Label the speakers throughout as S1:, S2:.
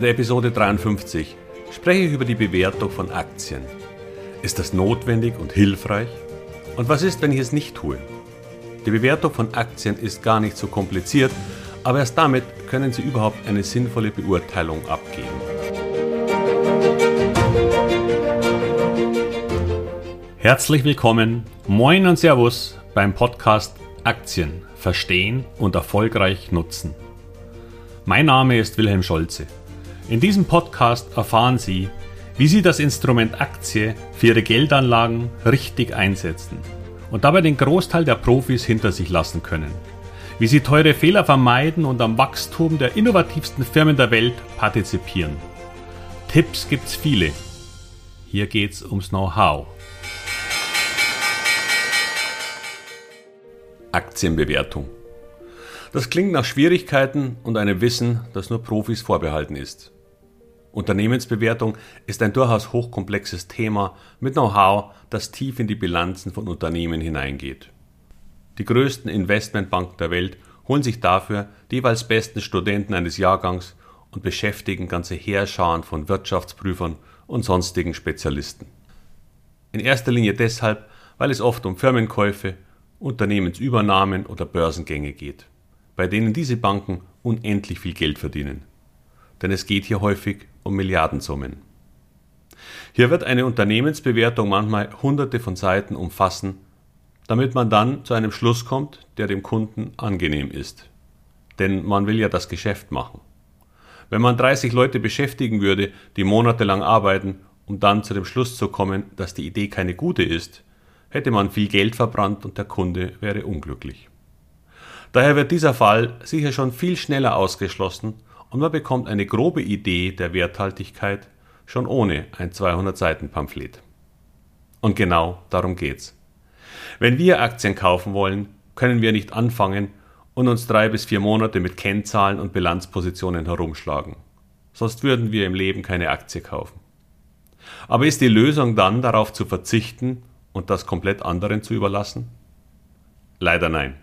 S1: In der Episode 53 spreche ich über die Bewertung von Aktien. Ist das notwendig und hilfreich? Und was ist, wenn ich es nicht tue? Die Bewertung von Aktien ist gar nicht so kompliziert, aber erst damit können Sie überhaupt eine sinnvolle Beurteilung abgeben. Herzlich willkommen, moin und Servus beim Podcast Aktien verstehen und erfolgreich nutzen. Mein Name ist Wilhelm Scholze. In diesem Podcast erfahren Sie, wie Sie das Instrument Aktie für Ihre Geldanlagen richtig einsetzen und dabei den Großteil der Profis hinter sich lassen können. Wie Sie teure Fehler vermeiden und am Wachstum der innovativsten Firmen der Welt partizipieren. Tipps gibt's viele. Hier geht's ums Know-how. Aktienbewertung. Das klingt nach Schwierigkeiten und einem Wissen, das nur Profis vorbehalten ist. Unternehmensbewertung ist ein durchaus hochkomplexes Thema mit Know-how, das tief in die Bilanzen von Unternehmen hineingeht. Die größten Investmentbanken der Welt holen sich dafür die jeweils besten Studenten eines Jahrgangs und beschäftigen ganze Heerscharen von Wirtschaftsprüfern und sonstigen Spezialisten. In erster Linie deshalb, weil es oft um Firmenkäufe, Unternehmensübernahmen oder Börsengänge geht, bei denen diese Banken unendlich viel Geld verdienen. Denn es geht hier häufig um Milliardensummen. Hier wird eine Unternehmensbewertung manchmal hunderte von Seiten umfassen, damit man dann zu einem Schluss kommt, der dem Kunden angenehm ist. Denn man will ja das Geschäft machen. Wenn man 30 Leute beschäftigen würde, die monatelang arbeiten, um dann zu dem Schluss zu kommen, dass die Idee keine gute ist, hätte man viel Geld verbrannt und der Kunde wäre unglücklich. Daher wird dieser Fall sicher schon viel schneller ausgeschlossen und man bekommt eine grobe Idee der Werthaltigkeit schon ohne ein 200 Seiten Pamphlet. Und genau darum geht's. Wenn wir Aktien kaufen wollen, können wir nicht anfangen und uns drei bis vier Monate mit Kennzahlen und Bilanzpositionen herumschlagen. Sonst würden wir im Leben keine Aktie kaufen. Aber ist die Lösung dann darauf zu verzichten und das komplett anderen zu überlassen? Leider nein.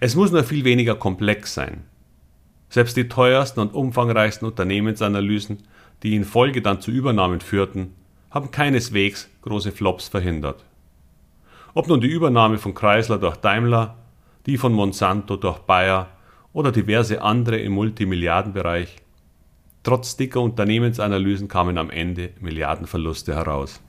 S1: Es muss nur viel weniger komplex sein. Selbst die teuersten und umfangreichsten Unternehmensanalysen, die in Folge dann zu Übernahmen führten, haben keineswegs große Flops verhindert. Ob nun die Übernahme von Chrysler durch Daimler, die von Monsanto durch Bayer oder diverse andere im Multimilliardenbereich, trotz dicker Unternehmensanalysen kamen am Ende Milliardenverluste heraus.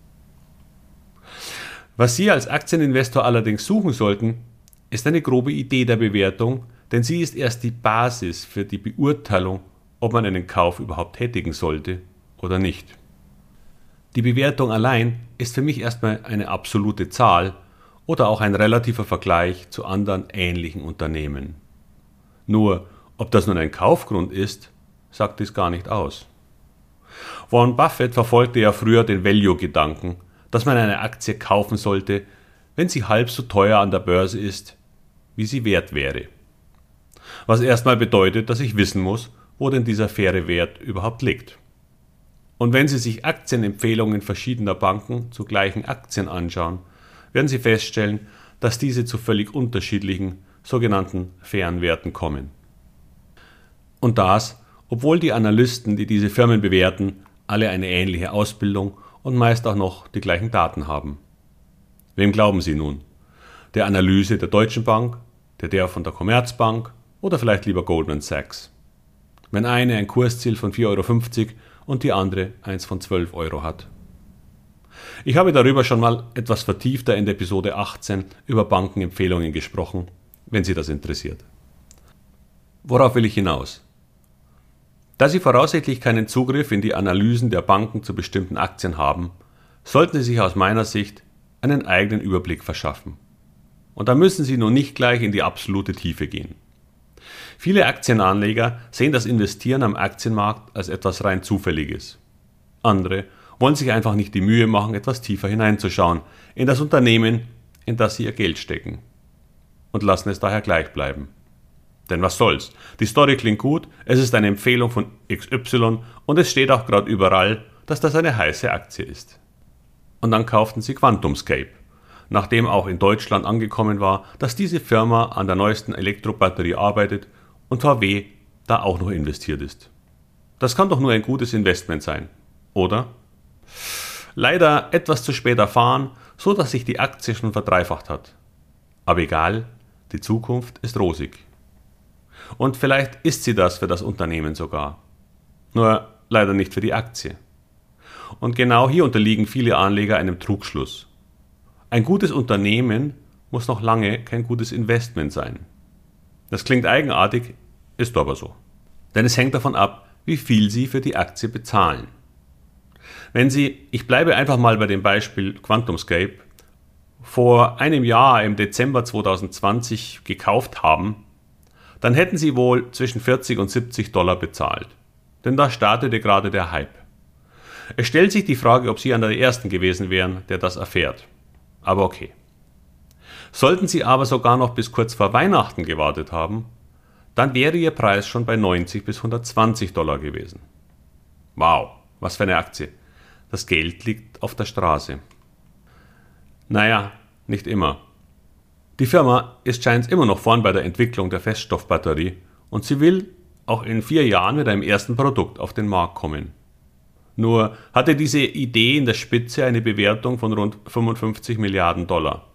S1: Was Sie als Aktieninvestor allerdings suchen sollten, ist eine grobe Idee der Bewertung, denn sie ist erst die Basis für die Beurteilung, ob man einen Kauf überhaupt tätigen sollte oder nicht. Die Bewertung allein ist für mich erstmal eine absolute Zahl oder auch ein relativer Vergleich zu anderen ähnlichen Unternehmen. Nur, ob das nun ein Kaufgrund ist, sagt dies gar nicht aus. Warren Buffett verfolgte ja früher den Value-Gedanken, dass man eine Aktie kaufen sollte, wenn sie halb so teuer an der Börse ist, wie sie wert wäre was erstmal bedeutet, dass ich wissen muss, wo denn dieser faire Wert überhaupt liegt. Und wenn Sie sich Aktienempfehlungen verschiedener Banken zu gleichen Aktien anschauen, werden Sie feststellen, dass diese zu völlig unterschiedlichen sogenannten fairen Werten kommen. Und das, obwohl die Analysten, die diese Firmen bewerten, alle eine ähnliche Ausbildung und meist auch noch die gleichen Daten haben. Wem glauben Sie nun? Der Analyse der Deutschen Bank, der der von der Commerzbank oder vielleicht lieber Goldman Sachs. Wenn eine ein Kursziel von 4,50 Euro und die andere eins von 12 Euro hat. Ich habe darüber schon mal etwas vertiefter in der Episode 18 über Bankenempfehlungen gesprochen, wenn Sie das interessiert. Worauf will ich hinaus? Da Sie voraussichtlich keinen Zugriff in die Analysen der Banken zu bestimmten Aktien haben, sollten Sie sich aus meiner Sicht einen eigenen Überblick verschaffen. Und da müssen Sie nun nicht gleich in die absolute Tiefe gehen. Viele Aktienanleger sehen das Investieren am Aktienmarkt als etwas rein Zufälliges. Andere wollen sich einfach nicht die Mühe machen, etwas tiefer hineinzuschauen in das Unternehmen, in das sie ihr Geld stecken. Und lassen es daher gleich bleiben. Denn was soll's? Die Story klingt gut, es ist eine Empfehlung von XY und es steht auch gerade überall, dass das eine heiße Aktie ist. Und dann kauften sie QuantumScape, nachdem auch in Deutschland angekommen war, dass diese Firma an der neuesten Elektrobatterie arbeitet und VW da auch noch investiert ist. Das kann doch nur ein gutes Investment sein, oder? Leider etwas zu spät erfahren, so dass sich die Aktie schon verdreifacht hat. Aber egal, die Zukunft ist rosig. Und vielleicht ist sie das für das Unternehmen sogar. Nur leider nicht für die Aktie. Und genau hier unterliegen viele Anleger einem Trugschluss. Ein gutes Unternehmen muss noch lange kein gutes Investment sein. Das klingt eigenartig, ist aber so. Denn es hängt davon ab, wie viel Sie für die Aktie bezahlen. Wenn Sie, ich bleibe einfach mal bei dem Beispiel QuantumScape, vor einem Jahr im Dezember 2020 gekauft haben, dann hätten Sie wohl zwischen 40 und 70 Dollar bezahlt. Denn da startete gerade der Hype. Es stellt sich die Frage, ob Sie einer der Ersten gewesen wären, der das erfährt. Aber okay. Sollten Sie aber sogar noch bis kurz vor Weihnachten gewartet haben, dann wäre Ihr Preis schon bei 90 bis 120 Dollar gewesen. Wow, was für eine Aktie. Das Geld liegt auf der Straße. Naja, nicht immer. Die Firma ist scheint immer noch vorn bei der Entwicklung der Feststoffbatterie und sie will auch in vier Jahren mit einem ersten Produkt auf den Markt kommen. Nur hatte diese Idee in der Spitze eine Bewertung von rund 55 Milliarden Dollar.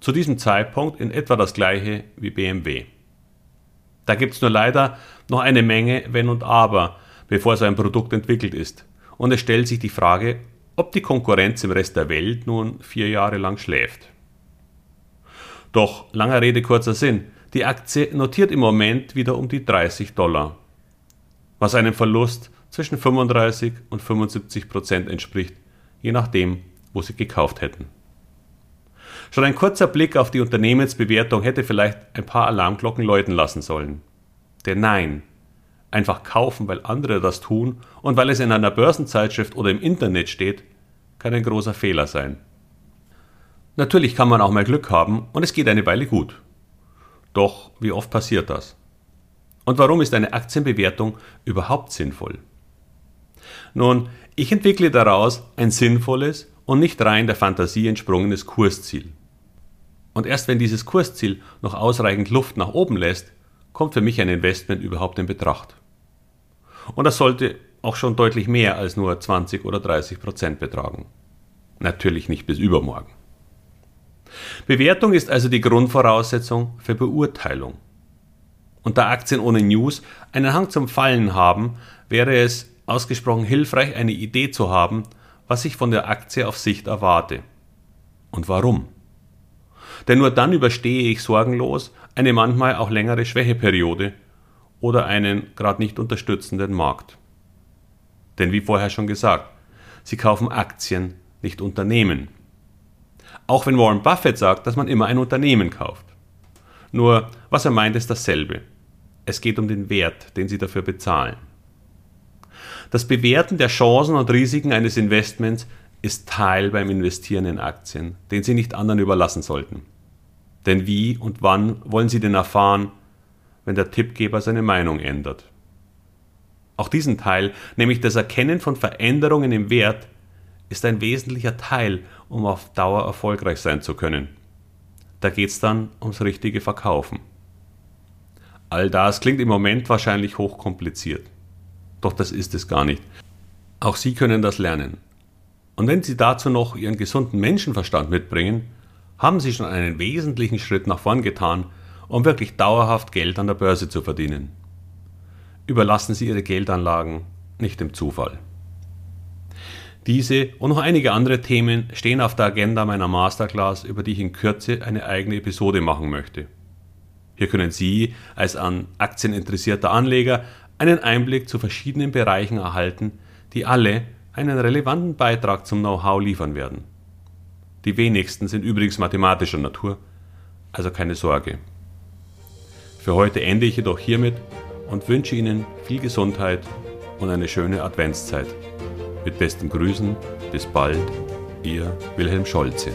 S1: Zu diesem Zeitpunkt in etwa das gleiche wie BMW. Da gibt es nur leider noch eine Menge Wenn und Aber, bevor so ein Produkt entwickelt ist. Und es stellt sich die Frage, ob die Konkurrenz im Rest der Welt nun vier Jahre lang schläft. Doch, langer Rede, kurzer Sinn, die Aktie notiert im Moment wieder um die 30 Dollar, was einem Verlust zwischen 35 und 75 Prozent entspricht, je nachdem, wo sie gekauft hätten. Schon ein kurzer Blick auf die Unternehmensbewertung hätte vielleicht ein paar Alarmglocken läuten lassen sollen. Denn nein, einfach kaufen, weil andere das tun und weil es in einer Börsenzeitschrift oder im Internet steht, kann ein großer Fehler sein. Natürlich kann man auch mal Glück haben und es geht eine Weile gut. Doch wie oft passiert das? Und warum ist eine Aktienbewertung überhaupt sinnvoll? Nun, ich entwickle daraus ein sinnvolles und nicht rein der Fantasie entsprungenes Kursziel. Und erst wenn dieses Kursziel noch ausreichend Luft nach oben lässt, kommt für mich ein Investment überhaupt in Betracht. Und das sollte auch schon deutlich mehr als nur 20 oder 30 Prozent betragen. Natürlich nicht bis übermorgen. Bewertung ist also die Grundvoraussetzung für Beurteilung. Und da Aktien ohne News einen Hang zum Fallen haben, wäre es ausgesprochen hilfreich, eine Idee zu haben, was ich von der Aktie auf Sicht erwarte. Und warum? Denn nur dann überstehe ich sorgenlos eine manchmal auch längere Schwächeperiode oder einen gerade nicht unterstützenden Markt. Denn wie vorher schon gesagt, Sie kaufen Aktien, nicht Unternehmen. Auch wenn Warren Buffett sagt, dass man immer ein Unternehmen kauft. Nur, was er meint, ist dasselbe. Es geht um den Wert, den Sie dafür bezahlen. Das Bewerten der Chancen und Risiken eines Investments ist Teil beim Investieren in Aktien, den Sie nicht anderen überlassen sollten. Denn wie und wann wollen Sie denn erfahren, wenn der Tippgeber seine Meinung ändert? Auch diesen Teil, nämlich das Erkennen von Veränderungen im Wert, ist ein wesentlicher Teil, um auf Dauer erfolgreich sein zu können. Da geht es dann ums richtige Verkaufen. All das klingt im Moment wahrscheinlich hochkompliziert. Doch das ist es gar nicht. Auch Sie können das lernen. Und wenn Sie dazu noch Ihren gesunden Menschenverstand mitbringen, haben Sie schon einen wesentlichen Schritt nach vorn getan, um wirklich dauerhaft Geld an der Börse zu verdienen. Überlassen Sie Ihre Geldanlagen nicht dem Zufall. Diese und noch einige andere Themen stehen auf der Agenda meiner Masterclass, über die ich in Kürze eine eigene Episode machen möchte. Hier können Sie als an Aktien interessierter Anleger einen Einblick zu verschiedenen Bereichen erhalten, die alle einen relevanten Beitrag zum Know-how liefern werden. Die wenigsten sind übrigens mathematischer Natur, also keine Sorge. Für heute ende ich jedoch hiermit und wünsche Ihnen viel Gesundheit und eine schöne Adventszeit. Mit besten Grüßen, bis bald, Ihr Wilhelm Scholze.